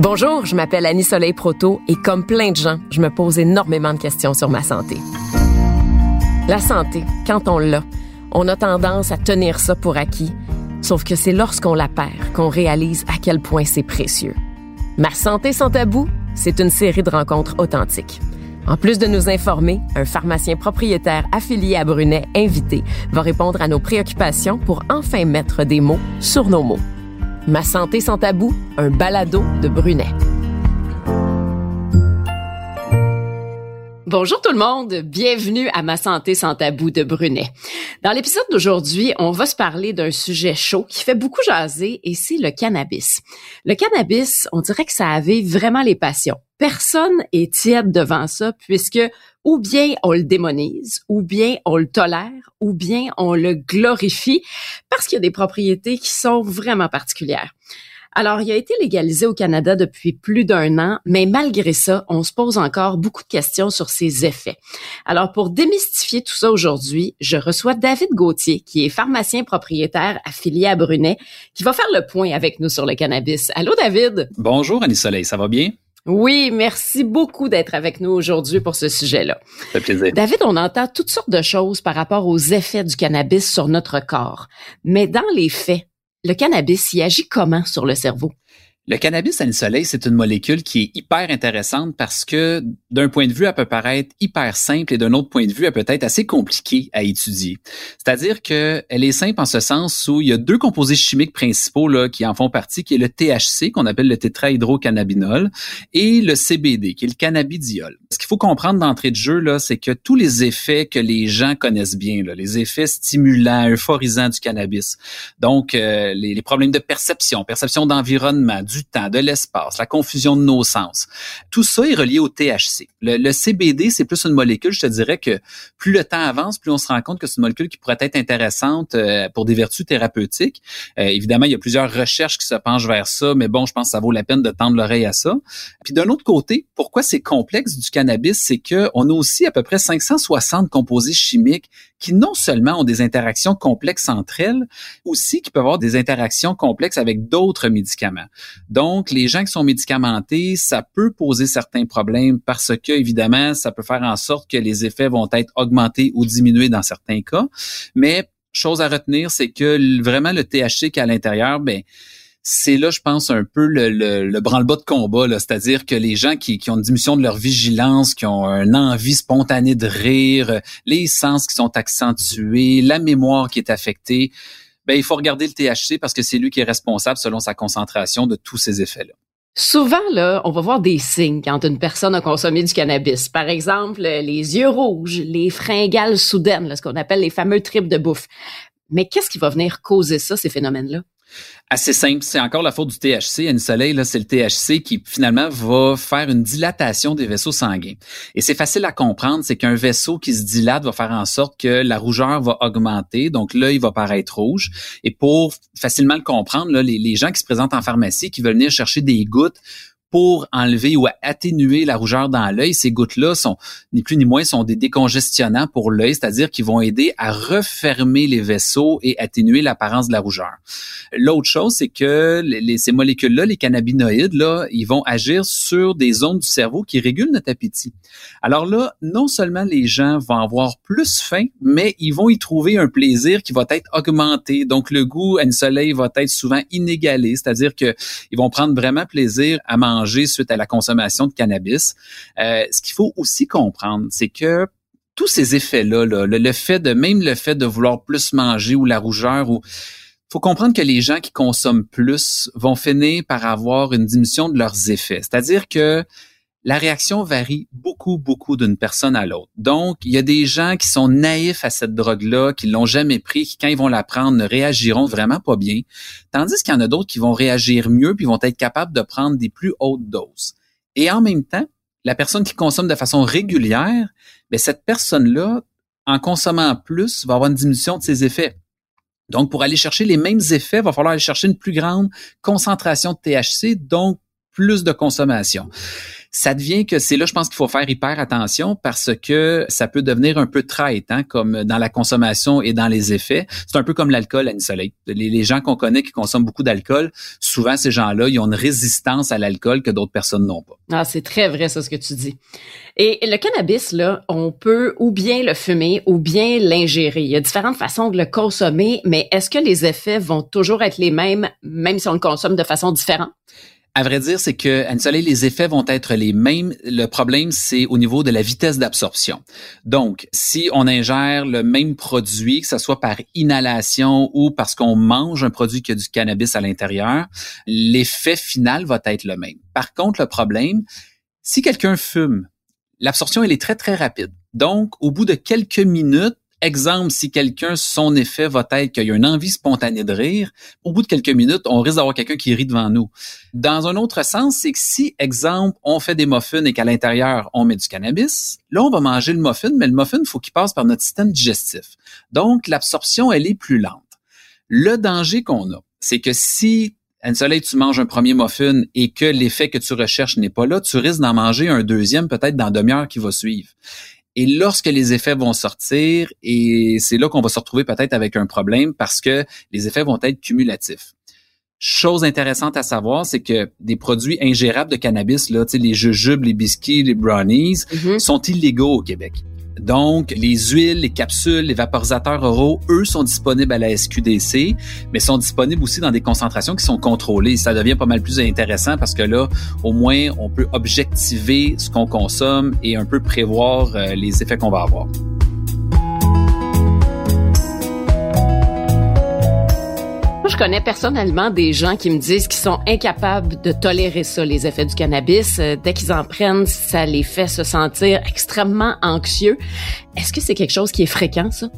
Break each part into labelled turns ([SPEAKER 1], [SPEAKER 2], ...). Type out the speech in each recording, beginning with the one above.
[SPEAKER 1] Bonjour, je m'appelle Annie Soleil Proto et comme plein de gens, je me pose énormément de questions sur ma santé. La santé, quand on l'a, on a tendance à tenir ça pour acquis, sauf que c'est lorsqu'on la perd qu'on réalise à quel point c'est précieux. Ma santé sans tabou, c'est une série de rencontres authentiques. En plus de nous informer, un pharmacien propriétaire affilié à Brunet, invité, va répondre à nos préoccupations pour enfin mettre des mots sur nos mots. Ma santé sans tabou, un balado de Brunet. Bonjour tout le monde, bienvenue à Ma santé sans tabou de Brunet. Dans l'épisode d'aujourd'hui, on va se parler d'un sujet chaud qui fait beaucoup jaser et c'est le cannabis. Le cannabis, on dirait que ça avait vraiment les passions. Personne est tiède devant ça puisque ou bien on le démonise, ou bien on le tolère, ou bien on le glorifie parce qu'il y a des propriétés qui sont vraiment particulières. Alors, il a été légalisé au Canada depuis plus d'un an, mais malgré ça, on se pose encore beaucoup de questions sur ses effets. Alors, pour démystifier tout ça aujourd'hui, je reçois David Gauthier, qui est pharmacien propriétaire affilié à Brunet, qui va faire le point avec nous sur le cannabis. Allô, David?
[SPEAKER 2] Bonjour, Annie Soleil, ça va bien?
[SPEAKER 1] Oui, merci beaucoup d'être avec nous aujourd'hui pour ce sujet-là.
[SPEAKER 2] Ça fait plaisir.
[SPEAKER 1] David, on entend toutes sortes de choses par rapport aux effets du cannabis sur notre corps. Mais dans les faits, le cannabis y agit comment sur le cerveau?
[SPEAKER 2] Le cannabis à soleil, c'est une molécule qui est hyper intéressante parce que d'un point de vue, elle peut paraître hyper simple et d'un autre point de vue, elle peut être assez compliquée à étudier. C'est-à-dire qu'elle est simple en ce sens où il y a deux composés chimiques principaux là, qui en font partie, qui est le THC, qu'on appelle le tétrahydrocannabinol, et le CBD, qui est le cannabidiol. Ce qu'il faut comprendre d'entrée de jeu, là, c'est que tous les effets que les gens connaissent bien, les effets stimulants, euphorisants du cannabis, donc euh, les, problèmes de perception, perception d'environnement, temps, de l'espace, la confusion de nos sens. Tout ça est relié au THC. Le, CBD, c'est plus une molécule, je te dirais que plus le temps avance, plus on se rend compte que c'est une molécule qui pourrait être intéressante euh, pour des vertus thérapeutiques. Euh, évidemment, il y a plusieurs recherches qui se penchent vers ça, mais bon, je pense que ça vaut la peine de tendre l'oreille à ça. Puis d'un autre côté, pourquoi c'est complexe du cannabis, c'est que on a aussi à peu près 560 composés chimiques qui non seulement ont des interactions complexes entre elles, aussi qui peuvent avoir des interactions complexes avec d'autres médicaments. Donc, les gens qui sont médicamentés, ça peut poser certains problèmes parce que, évidemment, ça peut faire en sorte que les effets vont être augmentés ou diminués dans certains cas. Mais, chose à retenir, c'est que vraiment le THC qui est à l'intérieur, ben, c'est là, je pense, un peu le, le, branle-bas de combat. C'est-à-dire que les gens qui, qui ont une diminution de leur vigilance, qui ont une envie spontanée de rire, les sens qui sont accentués, la mémoire qui est affectée, ben, il faut regarder le THC parce que c'est lui qui est responsable, selon sa concentration, de tous ces effets-là.
[SPEAKER 1] Souvent, là, on va voir des signes quand une personne a consommé du cannabis. Par exemple, les yeux rouges, les fringales soudaines, ce qu'on appelle les fameux tripes de bouffe. Mais qu'est-ce qui va venir causer ça, ces phénomènes-là?
[SPEAKER 2] Assez simple. C'est encore la faute du THC. Anne Soleil, là, c'est le THC qui finalement va faire une dilatation des vaisseaux sanguins. Et c'est facile à comprendre, c'est qu'un vaisseau qui se dilate va faire en sorte que la rougeur va augmenter, donc l'œil va paraître rouge. Et pour facilement le comprendre, les, les gens qui se présentent en pharmacie, qui veulent venir chercher des gouttes pour enlever ou atténuer la rougeur dans l'œil. Ces gouttes-là sont ni plus ni moins sont des décongestionnants pour l'œil, c'est-à-dire qu'ils vont aider à refermer les vaisseaux et atténuer l'apparence de la rougeur. L'autre chose, c'est que les, ces molécules-là, les cannabinoïdes, là, ils vont agir sur des zones du cerveau qui régulent notre appétit. Alors là, non seulement les gens vont avoir plus faim, mais ils vont y trouver un plaisir qui va être augmenté. Donc le goût à une soleil va être souvent inégalé, c'est-à-dire que ils vont prendre vraiment plaisir à manger suite à la consommation de cannabis. Euh, ce qu'il faut aussi comprendre, c'est que tous ces effets-là, le, fait de même le fait de vouloir plus manger ou la rougeur ou faut comprendre que les gens qui consomment plus vont finir par avoir une diminution de leurs effets. C'est-à-dire que la réaction varie beaucoup, beaucoup d'une personne à l'autre. Donc, il y a des gens qui sont naïfs à cette drogue-là, qui l'ont jamais pris, qui quand ils vont la prendre ne réagiront vraiment pas bien, tandis qu'il y en a d'autres qui vont réagir mieux puis vont être capables de prendre des plus hautes doses. Et en même temps, la personne qui consomme de façon régulière, ben cette personne-là, en consommant plus, va avoir une diminution de ses effets. Donc, pour aller chercher les mêmes effets, il va falloir aller chercher une plus grande concentration de THC, donc plus de consommation. Ça devient que c'est là, je pense qu'il faut faire hyper attention parce que ça peut devenir un peu traite, hein, comme dans la consommation et dans les effets. C'est un peu comme l'alcool, Annie Soleil. Les, les gens qu'on connaît qui consomment beaucoup d'alcool, souvent ces gens-là, ils ont une résistance à l'alcool que d'autres personnes n'ont pas.
[SPEAKER 1] Ah, c'est très vrai, ça, ce que tu dis. Et le cannabis, là, on peut ou bien le fumer ou bien l'ingérer. Il y a différentes façons de le consommer, mais est-ce que les effets vont toujours être les mêmes, même si on le consomme de façon différente?
[SPEAKER 2] À vrai dire, c'est que Anne Soleil, les effets vont être les mêmes. Le problème, c'est au niveau de la vitesse d'absorption. Donc, si on ingère le même produit, que ce soit par inhalation ou parce qu'on mange un produit qui a du cannabis à l'intérieur, l'effet final va être le même. Par contre, le problème, si quelqu'un fume, l'absorption, elle est très, très rapide. Donc, au bout de quelques minutes, Exemple, si quelqu'un, son effet va être qu'il y a une envie spontanée de rire, au bout de quelques minutes, on risque d'avoir quelqu'un qui rit devant nous. Dans un autre sens, c'est que si, exemple, on fait des muffins et qu'à l'intérieur, on met du cannabis, là, on va manger le muffin, mais le muffin, il faut qu'il passe par notre système digestif. Donc, l'absorption, elle est plus lente. Le danger qu'on a, c'est que si Anne Soleil, tu manges un premier muffin et que l'effet que tu recherches n'est pas là, tu risques d'en manger un deuxième peut-être dans la demi-heure qui va suivre. Et lorsque les effets vont sortir, et c'est là qu'on va se retrouver peut-être avec un problème parce que les effets vont être cumulatifs. Chose intéressante à savoir, c'est que des produits ingérables de cannabis, là, les jujubes, les biscuits, les brownies, mm-hmm. sont illégaux au Québec. Donc, les huiles, les capsules, les vaporisateurs oraux, eux, sont disponibles à la SQDC, mais sont disponibles aussi dans des concentrations qui sont contrôlées. Ça devient pas mal plus intéressant parce que là, au moins, on peut objectiver ce qu'on consomme et un peu prévoir euh, les effets qu'on va avoir.
[SPEAKER 1] Je connais personnellement des gens qui me disent qu'ils sont incapables de tolérer ça, les effets du cannabis. Euh, dès qu'ils en prennent, ça les fait se sentir extrêmement anxieux. Est-ce que c'est quelque chose qui est fréquent, ça?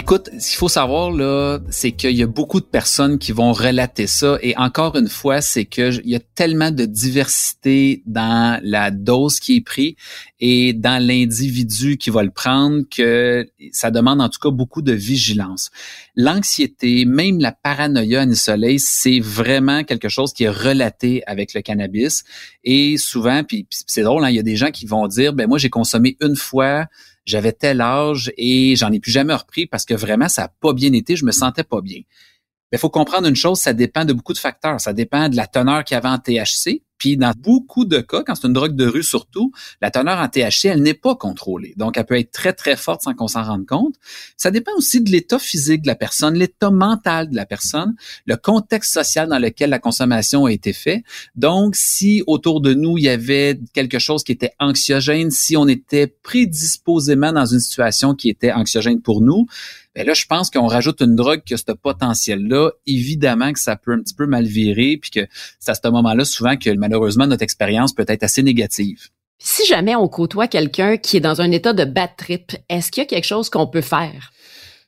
[SPEAKER 2] Écoute, ce qu'il faut savoir là, c'est qu'il y a beaucoup de personnes qui vont relater ça et encore une fois, c'est que il y a tellement de diversité dans la dose qui est prise et dans l'individu qui va le prendre que ça demande en tout cas beaucoup de vigilance. L'anxiété, même la paranoïa à soleil, c'est vraiment quelque chose qui est relaté avec le cannabis et souvent c'est drôle, hein, il y a des gens qui vont dire ben moi j'ai consommé une fois j'avais tel âge et j'en ai plus jamais repris parce que vraiment, ça n'a pas bien été, je me sentais pas bien. Il faut comprendre une chose, ça dépend de beaucoup de facteurs. Ça dépend de la teneur qu'il y avait en THC, puis dans beaucoup de cas, quand c'est une drogue de rue surtout, la teneur en THC, elle n'est pas contrôlée. Donc, elle peut être très, très forte sans qu'on s'en rende compte. Ça dépend aussi de l'état physique de la personne, l'état mental de la personne, le contexte social dans lequel la consommation a été faite. Donc, si autour de nous, il y avait quelque chose qui était anxiogène, si on était prédisposément dans une situation qui était anxiogène pour nous, ben là, je pense qu'on rajoute une drogue qui a ce potentiel-là. Évidemment que ça peut un petit peu mal virer, puis que c'est à ce moment-là souvent que malheureusement notre expérience peut être assez négative.
[SPEAKER 1] Si jamais on côtoie quelqu'un qui est dans un état de bad trip, est-ce qu'il y a quelque chose qu'on peut faire?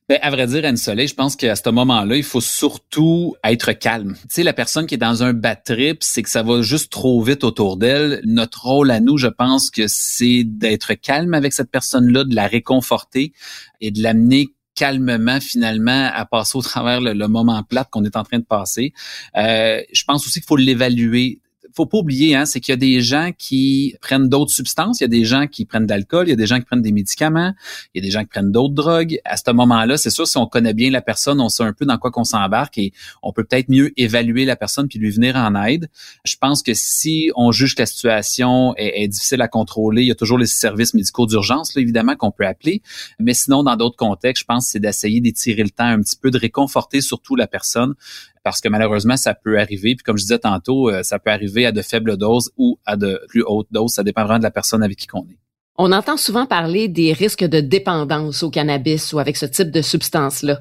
[SPEAKER 2] Ben, à vrai dire, Anne-Soleil, je pense qu'à ce moment-là, il faut surtout être calme. Tu sais, la personne qui est dans un bad trip, c'est que ça va juste trop vite autour d'elle. Notre rôle à nous, je pense que c'est d'être calme avec cette personne-là, de la réconforter et de l'amener calmement finalement à passer au travers le, moment plat qu'on est en train de passer. Euh, je pense aussi qu'il faut l'évaluer faut pas oublier, hein, c'est qu'il y a des gens qui prennent d'autres substances, il y a des gens qui prennent de l'alcool, il y a des gens qui prennent des médicaments, il y a des gens qui prennent d'autres drogues. À ce moment-là, c'est sûr, si on connaît bien la personne, on sait un peu dans quoi qu'on s'embarque et on peut peut-être mieux évaluer la personne puis lui venir en aide. Je pense que si on juge que la situation est, difficile à contrôler, il y a toujours les services médicaux d'urgence, évidemment, qu'on peut appeler. Mais sinon, dans d'autres contextes, je pense que c'est d'essayer d'étirer le temps un petit peu, de réconforter surtout la personne parce que malheureusement, ça peut arriver. Puis comme je disais tantôt, euh, ça peut arriver à de faibles doses ou à de plus hautes doses. Ça dépend vraiment de la personne avec qui on est.
[SPEAKER 1] On entend souvent parler des risques de dépendance au cannabis ou avec ce type de substance-là.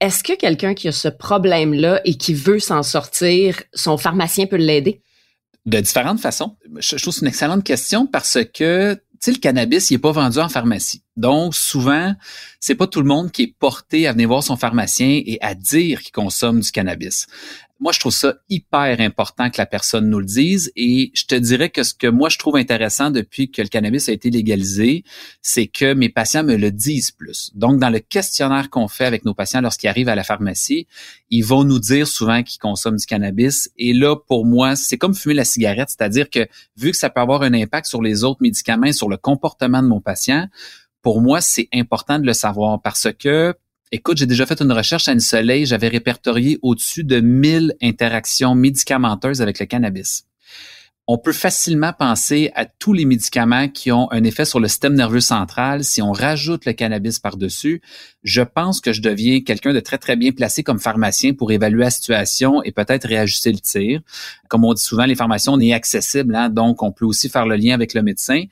[SPEAKER 1] Est-ce que quelqu'un qui a ce problème-là et qui veut s'en sortir, son pharmacien peut l'aider?
[SPEAKER 2] De différentes façons. Je trouve que c'est une excellente question parce que sais, le cannabis, il est pas vendu en pharmacie. Donc, souvent, c'est pas tout le monde qui est porté à venir voir son pharmacien et à dire qu'il consomme du cannabis. Moi, je trouve ça hyper important que la personne nous le dise. Et je te dirais que ce que moi, je trouve intéressant depuis que le cannabis a été légalisé, c'est que mes patients me le disent plus. Donc, dans le questionnaire qu'on fait avec nos patients lorsqu'ils arrivent à la pharmacie, ils vont nous dire souvent qu'ils consomment du cannabis. Et là, pour moi, c'est comme fumer la cigarette, c'est-à-dire que vu que ça peut avoir un impact sur les autres médicaments sur le comportement de mon patient, pour moi, c'est important de le savoir parce que Écoute, j'ai déjà fait une recherche à une soleil, j'avais répertorié au-dessus de 1000 interactions médicamenteuses avec le cannabis. On peut facilement penser à tous les médicaments qui ont un effet sur le système nerveux central. Si on rajoute le cannabis par-dessus, je pense que je deviens quelqu'un de très, très bien placé comme pharmacien pour évaluer la situation et peut-être réajuster le tir. Comme on dit souvent, les pharmacies, on est accessible, hein, donc on peut aussi faire le lien avec le médecin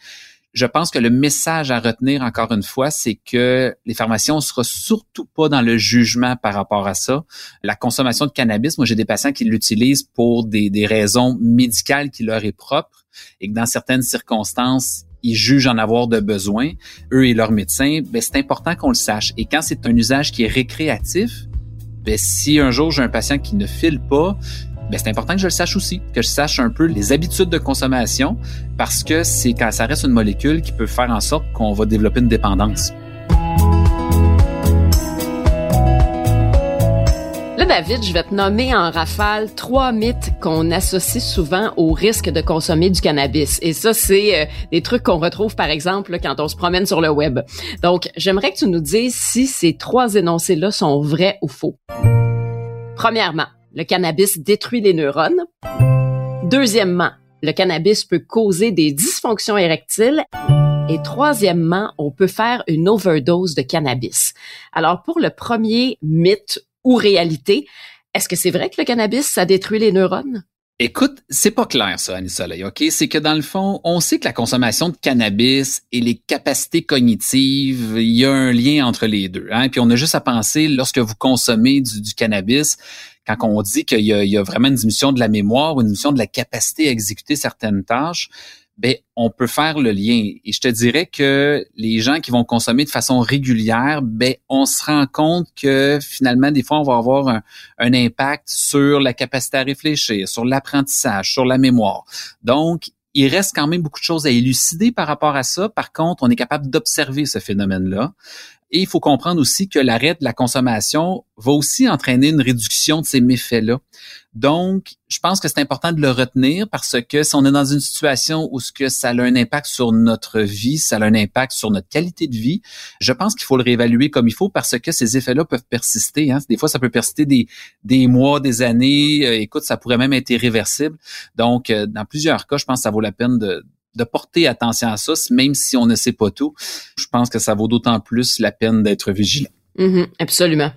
[SPEAKER 2] je pense que le message à retenir encore une fois, c'est que les pharmaciens ne sera surtout pas dans le jugement par rapport à ça. La consommation de cannabis, moi j'ai des patients qui l'utilisent pour des, des raisons médicales qui leur est propre et que dans certaines circonstances, ils jugent en avoir de besoin, eux et leurs médecins, ben c'est important qu'on le sache. Et quand c'est un usage qui est récréatif, ben si un jour j'ai un patient qui ne file pas, ben c'est important que je le sache aussi, que je sache un peu les habitudes de consommation, parce que c'est quand ça reste une molécule qui peut faire en sorte qu'on va développer une dépendance.
[SPEAKER 1] Là, David, je vais te nommer en rafale trois mythes qu'on associe souvent au risque de consommer du cannabis. Et ça, c'est euh, des trucs qu'on retrouve, par exemple, quand on se promène sur le web. Donc, j'aimerais que tu nous dises si ces trois énoncés-là sont vrais ou faux. Premièrement, le cannabis détruit les neurones. Deuxièmement, le cannabis peut causer des dysfonctions érectiles. Et troisièmement, on peut faire une overdose de cannabis. Alors pour le premier mythe ou réalité, est-ce que c'est vrai que le cannabis, ça détruit les neurones?
[SPEAKER 2] Écoute, c'est pas clair ça, Annie Soleil, OK? C'est que dans le fond, on sait que la consommation de cannabis et les capacités cognitives, il y a un lien entre les deux. Hein? Puis on a juste à penser, lorsque vous consommez du, du cannabis, quand on dit qu'il y, a vraiment une diminution de la mémoire une diminution de la capacité à exécuter certaines tâches, ben on peut faire le lien. Et je te dirais que les gens qui vont consommer de façon régulière, ben on se rend compte que finalement des fois on va avoir un, un impact sur la capacité à réfléchir, sur l'apprentissage, sur la mémoire. Donc il reste quand même beaucoup de choses à élucider par rapport à ça. Par contre, on est capable d'observer ce phénomène-là. Et il faut comprendre aussi que l'arrêt de la consommation va aussi entraîner une réduction de ces méfaits-là. Donc, je pense que c'est important de le retenir parce que si on est dans une situation où ce ça a un impact sur notre vie, ça a un impact sur notre qualité de vie, je pense qu'il faut le réévaluer comme il faut parce que ces effets-là peuvent persister. Hein. Des fois, ça peut persister des, des mois, des années. Euh, écoute, ça pourrait même être irréversible. Donc, euh, dans plusieurs cas, je pense que ça vaut la peine de, de porter attention à ça, même si on ne sait pas tout. Je pense que ça vaut d'autant plus la peine d'être vigilant.
[SPEAKER 1] Mm-hmm, absolument.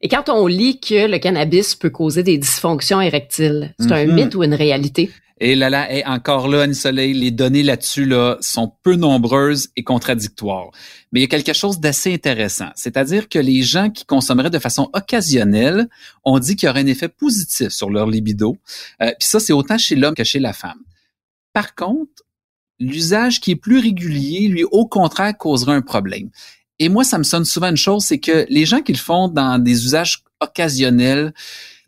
[SPEAKER 1] Et quand on lit que le cannabis peut causer des dysfonctions érectiles, c'est un mm-hmm. mythe ou une réalité?
[SPEAKER 2] Et là, là, et encore là, Annie Soleil, les données là-dessus là, sont peu nombreuses et contradictoires. Mais il y a quelque chose d'assez intéressant. C'est-à-dire que les gens qui consommeraient de façon occasionnelle ont dit qu'il y aurait un effet positif sur leur libido. Euh, Puis ça, c'est autant chez l'homme que chez la femme. Par contre, l'usage qui est plus régulier, lui, au contraire, causera un problème. Et moi, ça me sonne souvent une chose, c'est que les gens qui le font dans des usages occasionnels,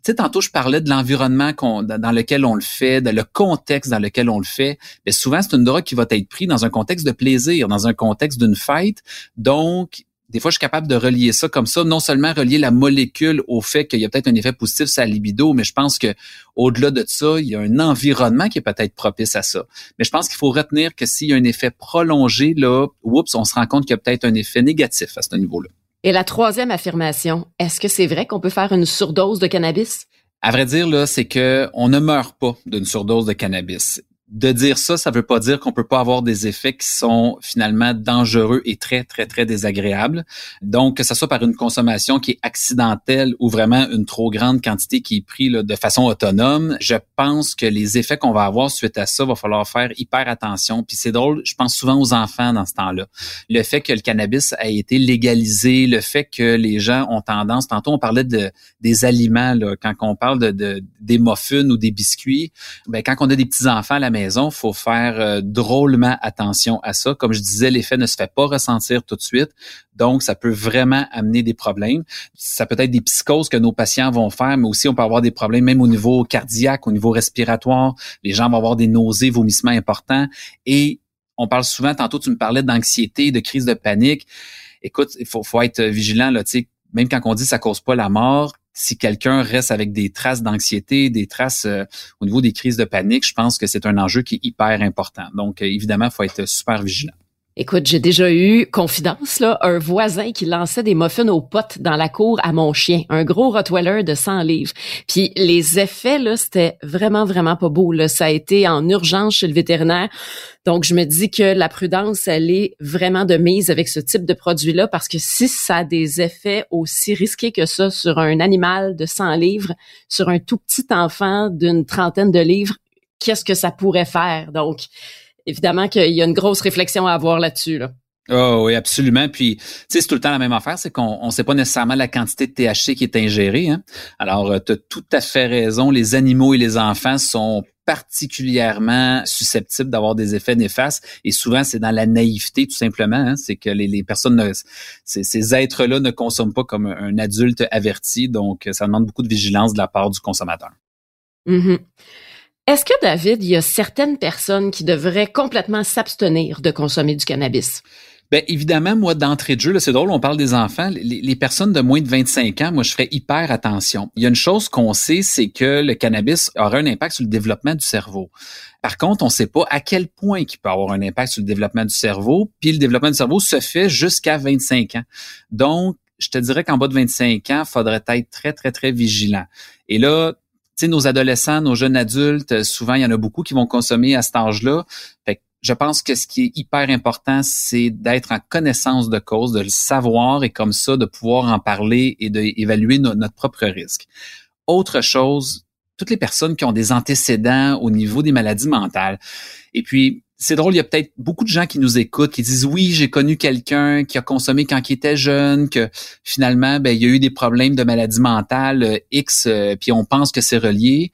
[SPEAKER 2] tu sais, tantôt, je parlais de l'environnement dans lequel on le fait, de le contexte dans lequel on le fait. Mais souvent, c'est une drogue qui va être prise dans un contexte de plaisir, dans un contexte d'une fête. Donc, des fois, je suis capable de relier ça comme ça, non seulement relier la molécule au fait qu'il y a peut-être un effet positif sur la libido, mais je pense que au-delà de ça, il y a un environnement qui est peut-être propice à ça. Mais je pense qu'il faut retenir que s'il y a un effet prolongé, là, oups, on se rend compte qu'il y a peut-être un effet négatif à ce niveau-là.
[SPEAKER 1] Et la troisième affirmation, est-ce que c'est vrai qu'on peut faire une surdose de cannabis?
[SPEAKER 2] À vrai dire, là, c'est que on ne meurt pas d'une surdose de cannabis de dire ça, ça veut pas dire qu'on peut pas avoir des effets qui sont finalement dangereux et très, très, très désagréables. Donc, que ce soit par une consommation qui est accidentelle ou vraiment une trop grande quantité qui est prise de façon autonome, je pense que les effets qu'on va avoir suite à ça, va falloir faire hyper attention. Puis c'est drôle, je pense souvent aux enfants dans ce temps-là. Le fait que le cannabis a été légalisé, le fait que les gens ont tendance, tantôt on parlait de des aliments, quand on parle de, de des muffins ou des biscuits, ben quand on a des petits enfants à la maison, faut faire euh, drôlement attention à ça. Comme je disais, l'effet ne se fait pas ressentir tout de suite. Donc, ça peut vraiment amener des problèmes. Ça peut être des psychoses que nos patients vont faire, mais aussi on peut avoir des problèmes même au niveau cardiaque, au niveau respiratoire. Les gens vont avoir des nausées, vomissements importants. Et on parle souvent, tantôt tu me parlais d'anxiété, de crise de panique. Écoute, il faut, faut être vigilant, là, tu sais, même quand on dit ça cause pas la mort, si quelqu'un reste avec des traces d'anxiété, des traces euh, au niveau des crises de panique, je pense que c'est un enjeu qui est hyper important. Donc, euh, évidemment, il faut être super vigilant.
[SPEAKER 1] Écoute, j'ai déjà eu confidence là, un voisin qui lançait des muffins aux potes dans la cour à mon chien, un gros Rottweiler de 100 livres. Puis les effets là, c'était vraiment vraiment pas beau. Ça a été en urgence chez le vétérinaire. Donc je me dis que la prudence, elle est vraiment de mise avec ce type de produit là parce que si ça a des effets aussi risqués que ça sur un animal de 100 livres, sur un tout petit enfant d'une trentaine de livres, qu'est-ce que ça pourrait faire? Donc évidemment qu'il y a une grosse réflexion à avoir là-dessus. Là.
[SPEAKER 2] Oh oui, absolument. Puis, tu sais, c'est tout le temps la même affaire, c'est qu'on ne sait pas nécessairement la quantité de THC qui est ingérée. Hein? Alors, euh, tu as tout à fait raison. Les animaux et les enfants sont particulièrement susceptibles d'avoir des effets néfastes et souvent c'est dans la naïveté tout simplement hein? c'est que les, les personnes ne, ces, ces êtres-là ne consomment pas comme un adulte averti donc ça demande beaucoup de vigilance de la part du consommateur.
[SPEAKER 1] Mm-hmm. Est-ce que, David, il y a certaines personnes qui devraient complètement s'abstenir de consommer du cannabis?
[SPEAKER 2] Bien, évidemment, moi, d'entrée de jeu, c'est drôle, on parle des enfants. Les, personnes de moins de 25 ans, moi, je ferais hyper attention. Il y a une chose qu'on sait, c'est que le cannabis aura un impact sur le développement du cerveau. Par contre, on ne sait pas à quel point il peut avoir un impact sur le développement du cerveau. Puis le développement du cerveau se fait jusqu'à 25 ans. Donc, je te dirais qu'en bas de 25 ans, il faudrait être très, très, très vigilant. Et là, sais, nos adolescents, nos jeunes adultes, euh, souvent, il y en a beaucoup qui vont consommer à cet âge-là. Fait je pense que ce qui est hyper important, c'est d'être en connaissance de cause, de le savoir et comme ça, de pouvoir en parler et d'évaluer notre propre risque. Autre chose, toutes les personnes qui ont des antécédents au niveau des maladies mentales. Et puis, c'est drôle, il y a peut-être beaucoup de gens qui nous écoutent, qui disent oui, j'ai connu quelqu'un qui a consommé quand il était jeune, que finalement, ben, il y a eu des problèmes de maladie mentale euh, X, euh, puis on pense que c'est relié.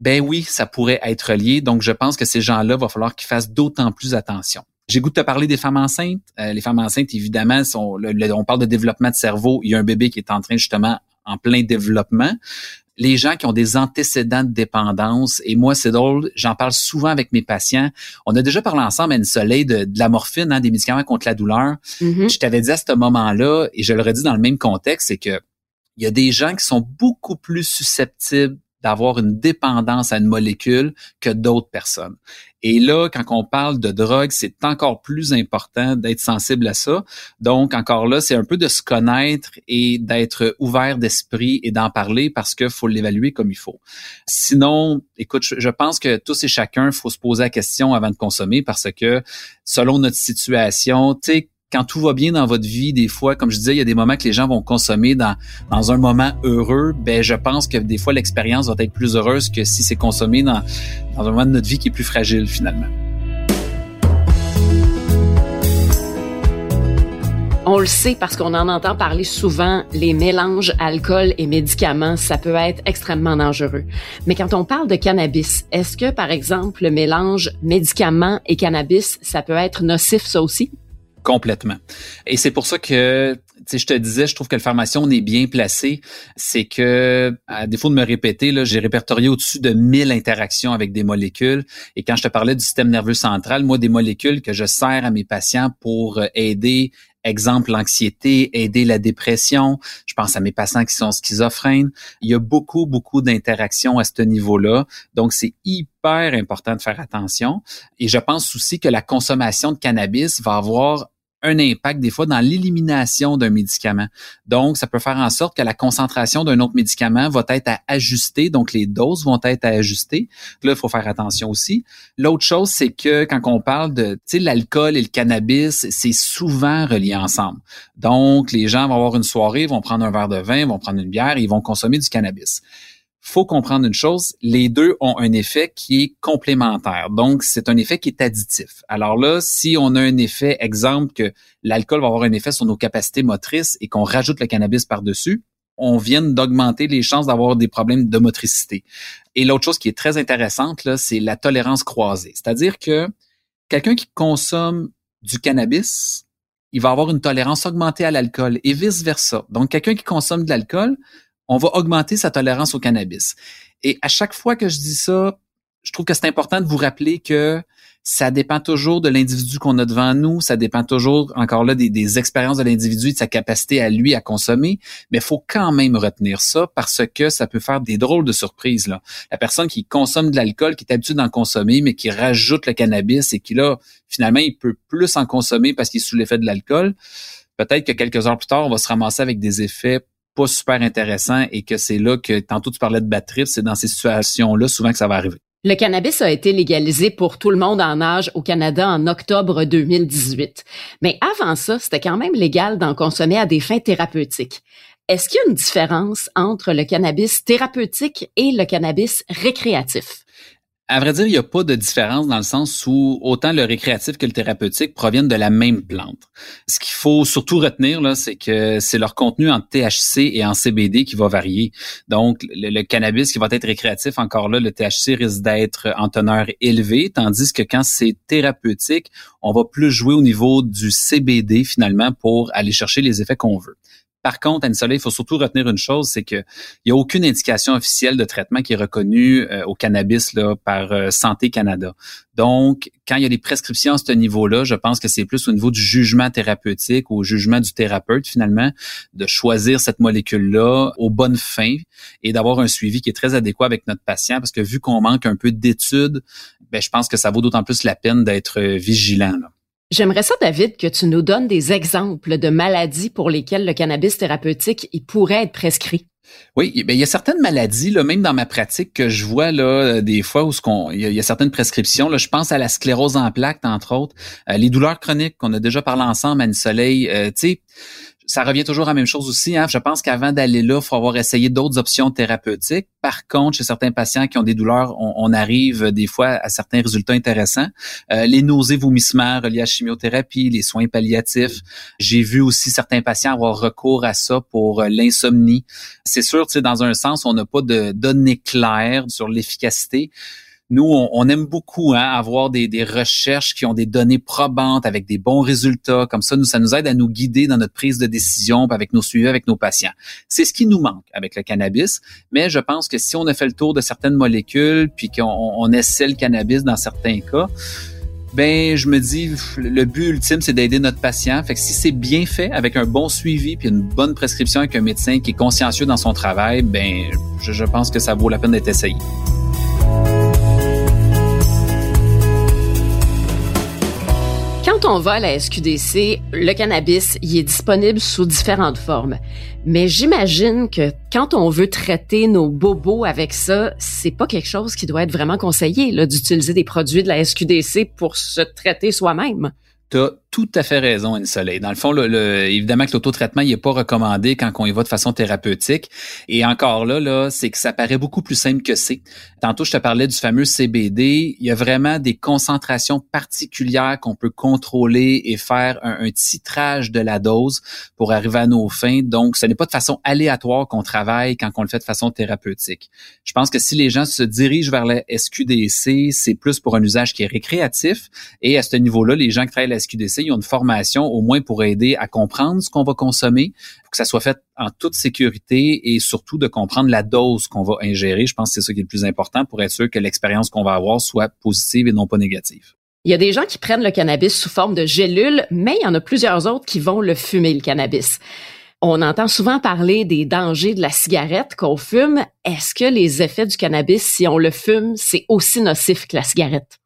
[SPEAKER 2] Ben oui, ça pourrait être relié. Donc, je pense que ces gens-là, va falloir qu'ils fassent d'autant plus attention. J'ai goût de te parler des femmes enceintes. Euh, les femmes enceintes, évidemment, sont, on parle de développement de cerveau. Il y a un bébé qui est en train justement en plein développement les gens qui ont des antécédents de dépendance. Et moi, c'est drôle, j'en parle souvent avec mes patients. On a déjà parlé ensemble à une soleil de, la morphine, hein, des médicaments contre la douleur. Mm-hmm. Je t'avais dit à ce moment-là, et je le redis dans le même contexte, c'est que il y a des gens qui sont beaucoup plus susceptibles d'avoir une dépendance à une molécule que d'autres personnes. Et là, quand on parle de drogue, c'est encore plus important d'être sensible à ça. Donc, encore là, c'est un peu de se connaître et d'être ouvert d'esprit et d'en parler parce qu'il faut l'évaluer comme il faut. Sinon, écoute, je pense que tous et chacun, faut se poser la question avant de consommer parce que selon notre situation, tu sais, quand tout va bien dans votre vie, des fois, comme je disais, il y a des moments que les gens vont consommer dans, dans un moment heureux. Ben, je pense que des fois, l'expérience va être plus heureuse que si c'est consommé dans, dans un moment de notre vie qui est plus fragile, finalement.
[SPEAKER 1] On le sait parce qu'on en entend parler souvent, les mélanges alcool et médicaments, ça peut être extrêmement dangereux. Mais quand on parle de cannabis, est-ce que, par exemple, le mélange médicaments et cannabis, ça peut être nocif, ça aussi?
[SPEAKER 2] Complètement. Et c'est pour ça que, tu je te disais, je trouve que le pharmacien est bien placé. C'est que, à défaut de me répéter, là, j'ai répertorié au-dessus de 1000 interactions avec des molécules. Et quand je te parlais du système nerveux central, moi, des molécules que je sers à mes patients pour aider exemple l'anxiété, aider la dépression. Je pense à mes patients qui sont schizophrènes. Il y a beaucoup, beaucoup d'interactions à ce niveau-là. Donc, c'est hyper important de faire attention. Et je pense aussi que la consommation de cannabis va avoir un impact des fois dans l'élimination d'un médicament. Donc, ça peut faire en sorte que la concentration d'un autre médicament va être à ajuster, donc les doses vont être à ajuster. Là, il faut faire attention aussi. L'autre chose, c'est que quand on parle de l'alcool et le cannabis, c'est souvent relié ensemble. Donc, les gens vont avoir une soirée, vont prendre un verre de vin, vont prendre une bière, et ils vont consommer du cannabis faut comprendre une chose, les deux ont un effet qui est complémentaire. Donc, c'est un effet qui est additif. Alors là, si on a un effet, exemple, que l'alcool va avoir un effet sur nos capacités motrices et qu'on rajoute le cannabis par-dessus, on vient d'augmenter les chances d'avoir des problèmes de motricité. Et l'autre chose qui est très intéressante, là, c'est la tolérance croisée. C'est-à-dire que quelqu'un qui consomme du cannabis, il va avoir une tolérance augmentée à l'alcool et vice-versa. Donc, quelqu'un qui consomme de l'alcool, on va augmenter sa tolérance au cannabis. Et à chaque fois que je dis ça, je trouve que c'est important de vous rappeler que ça dépend toujours de l'individu qu'on a devant nous, ça dépend toujours, encore là, des, expériences de l'individu de sa capacité à lui à consommer, mais il faut quand même retenir ça parce que ça peut faire des drôles de surprises. La personne qui consomme de l'alcool, qui est habituée d'en consommer, mais qui rajoute le cannabis et qui là, finalement, il peut plus en consommer parce qu'il est sous l'effet de l'alcool, peut-être que quelques heures plus tard, on va se ramasser avec des effets pas super intéressants et que c'est là que, tantôt tu parlais de batterie, c'est dans ces situations-là souvent que ça va arriver.
[SPEAKER 1] Le cannabis a été légalisé pour tout le monde en âge au Canada en octobre 2018. Mais avant ça, c'était quand même légal d'en consommer à des fins thérapeutiques. Est-ce qu'il y a une différence entre le cannabis thérapeutique et le cannabis récréatif?
[SPEAKER 2] À vrai dire, il n'y a pas de différence dans le sens où autant le récréatif que le thérapeutique proviennent de la même plante. Ce qu'il faut surtout retenir, là, c'est que c'est leur contenu en THC et en CBD qui va varier. Donc, le, cannabis qui va être récréatif, encore là, le THC risque d'être en teneur élevée, tandis que quand c'est thérapeutique, on va plus jouer au niveau du CBD finalement pour aller chercher les effets qu'on veut. Par contre, Anne Soleil, il faut surtout retenir une chose, c'est qu'il n'y a aucune indication officielle de traitement qui est reconnue euh, au cannabis là, par euh, Santé Canada. Donc, quand il y a des prescriptions à ce niveau-là, je pense que c'est plus au niveau du jugement thérapeutique, au jugement du thérapeute finalement, de choisir cette molécule-là aux bonnes fins et d'avoir un suivi qui est très adéquat avec notre patient, parce que vu qu'on manque un peu d'études, ben, je pense que ça vaut d'autant plus la peine d'être euh, vigilant. Là.
[SPEAKER 1] J'aimerais ça, David, que tu nous donnes des exemples de maladies pour lesquelles le cannabis thérapeutique il pourrait être prescrit.
[SPEAKER 2] Oui, ben, il y a certaines maladies, là, même dans ma pratique, que je vois là, des fois où ce qu'on, il, y a, certaines prescriptions. Là, je pense à la sclérose en plaques, entre autres, euh, les douleurs chroniques qu'on a déjà parlé ensemble, Anne Soleil. Euh, ça revient toujours à la même chose aussi. Hein. Je pense qu'avant d'aller là, il faut avoir essayé d'autres options thérapeutiques. Par contre, chez certains patients qui ont des douleurs, on, arrive des fois à certains résultats intéressants. Euh, les nausées, vomissements reliés à la chimiothérapie, les soins palliatifs. J'ai vu aussi certains patients avoir recours à ça pour euh, l'insomnie. C'est sûr, dans un sens, on n'a pas de données claires sur l'efficacité nous, on, aime beaucoup hein, avoir des, recherches qui ont des données probantes avec des bons résultats. Comme ça, nous, ça nous aide à nous guider dans notre prise de décision, avec nos suivis avec nos patients. C'est ce qui nous manque avec le cannabis. Mais je pense que si on a fait le tour de certaines molécules, puis qu'on on essaie le cannabis dans certains cas, ben je me dis le but ultime c'est d'aider notre patient. Fait que si c'est bien fait avec un bon suivi puis une bonne prescription avec un médecin qui est consciencieux dans son travail, ben je, je pense que ça vaut la peine d'être essayé.
[SPEAKER 1] Quand on va à la SQDC, le cannabis, il est disponible sous différentes formes. Mais j'imagine que quand on veut traiter nos bobos avec ça, c'est pas quelque chose qui doit être vraiment conseillé, d'utiliser des produits de la SQDC pour se traiter soi-même.
[SPEAKER 2] Tout à fait raison, Anne Soleil. Dans le fond, le, évidemment que l'autotraitement, il n'est pas recommandé quand on y va de façon thérapeutique. Et encore là, là, c'est que ça paraît beaucoup plus simple que c'est. Tantôt, je te parlais du fameux CBD. Il y a vraiment des concentrations particulières qu'on peut contrôler et faire un, titrage de la dose pour arriver à nos fins. Donc, ce n'est pas de façon aléatoire qu'on travaille quand on le fait de façon thérapeutique. Je pense que si les gens se dirigent vers la SQDC, c'est plus pour un usage qui est récréatif. Et à ce niveau-là, les gens qui travaillent à la SQDC, ils ont une formation au moins pour aider à comprendre ce qu'on va consommer, que ça soit fait en toute sécurité et surtout de comprendre la dose qu'on va ingérer. Je pense que c'est ça qui est le plus important pour être sûr que l'expérience qu'on va avoir soit positive et non pas négative.
[SPEAKER 1] Il y a des gens qui prennent le cannabis sous forme de gélule, mais il y en a plusieurs autres qui vont le fumer, le cannabis. On entend souvent parler des dangers de la cigarette qu'on fume. Est-ce que les effets du cannabis, si on le fume, c'est aussi nocif que la cigarette?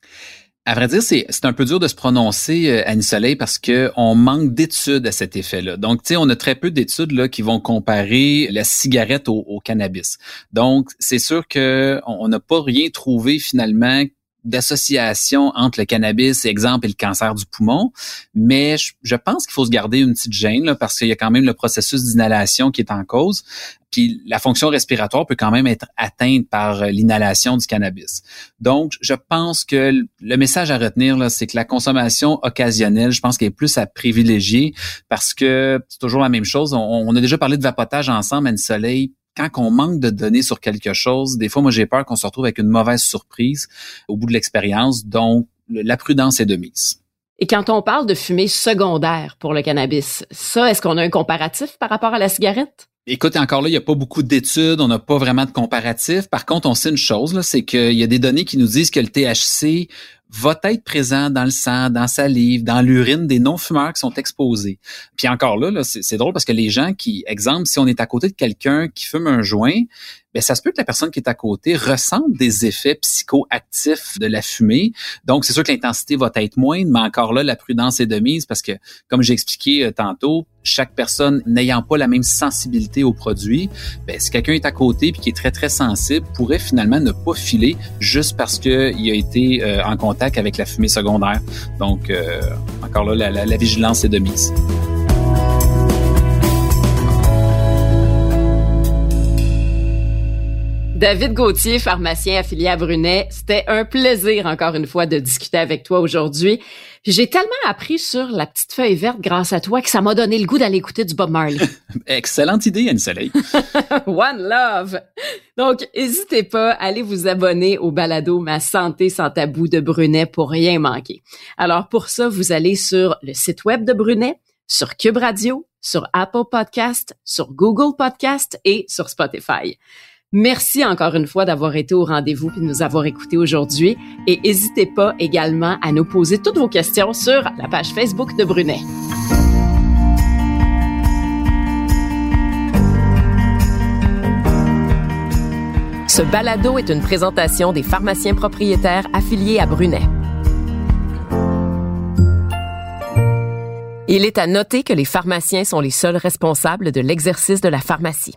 [SPEAKER 2] À vrai dire, c'est, un peu dur de se prononcer, euh, Annie Soleil, parce que on manque d'études à cet effet-là. Donc, tu sais, on a très peu d'études qui vont comparer la cigarette au, cannabis. Donc, c'est sûr que on n'a pas rien trouvé finalement d'association entre le cannabis, exemple, et le cancer du poumon, mais je, pense qu'il faut se garder une petite gêne là, parce qu'il y a quand même le processus d'inhalation qui est en cause. Puis la fonction respiratoire peut quand même être atteinte par euh, l'inhalation du cannabis. Donc, je pense que le message à retenir, c'est que la consommation occasionnelle, je pense qu'elle est plus à privilégier parce que c'est toujours la même chose. On, on a déjà parlé de vapotage ensemble, Anne Soleil quand on manque de données sur quelque chose, des fois, moi, j'ai peur qu'on se retrouve avec une mauvaise surprise au bout de l'expérience. Donc, la prudence est de mise.
[SPEAKER 1] Et quand on parle de fumée secondaire pour le cannabis, ça, est-ce qu'on a un comparatif par rapport à la cigarette?
[SPEAKER 2] Écoute, encore là, il n'y a pas beaucoup d'études, on n'a pas vraiment de comparatif. Par contre, on sait une chose, c'est qu'il y a des données qui nous disent que le THC va être présent dans le sang, dans sa salive, dans l'urine des non-fumeurs qui sont exposés. Puis encore là, là c'est drôle parce que les gens qui, exemple, si on est à côté de quelqu'un qui fume un joint, ben ça se peut que la personne qui est à côté ressente des effets psychoactifs de la fumée. Donc, c'est sûr que l'intensité va être moindre, mais encore là, la prudence est de mise parce que, comme j'ai expliqué euh, tantôt, chaque personne n'ayant pas la même sensibilité au produit, ben, si quelqu'un est à côté puis qui est très, très sensible, pourrait finalement ne pas filer juste parce qu'il a été euh, en contact avec la fumée secondaire. Donc, euh, encore là, la, la vigilance est de mise.
[SPEAKER 1] David Gauthier, pharmacien affilié à Brunet, c'était un plaisir encore une fois de discuter avec toi aujourd'hui. J'ai tellement appris sur la petite feuille verte grâce à toi que ça m'a donné le goût d'aller écouter du Bob Marley.
[SPEAKER 2] Excellente idée, Anne Soleil.
[SPEAKER 1] One love. Donc, n'hésitez pas à aller vous abonner au balado Ma santé sans tabou de Brunet pour rien manquer. Alors pour ça, vous allez sur le site web de Brunet, sur Cube Radio, sur Apple Podcast, sur Google Podcast et sur Spotify. Merci encore une fois d'avoir été au rendez-vous et de nous avoir écoutés aujourd'hui. Et n'hésitez pas également à nous poser toutes vos questions sur la page Facebook de Brunet. Ce balado est une présentation des pharmaciens propriétaires affiliés à Brunet. Il est à noter que les pharmaciens sont les seuls responsables de l'exercice de la pharmacie.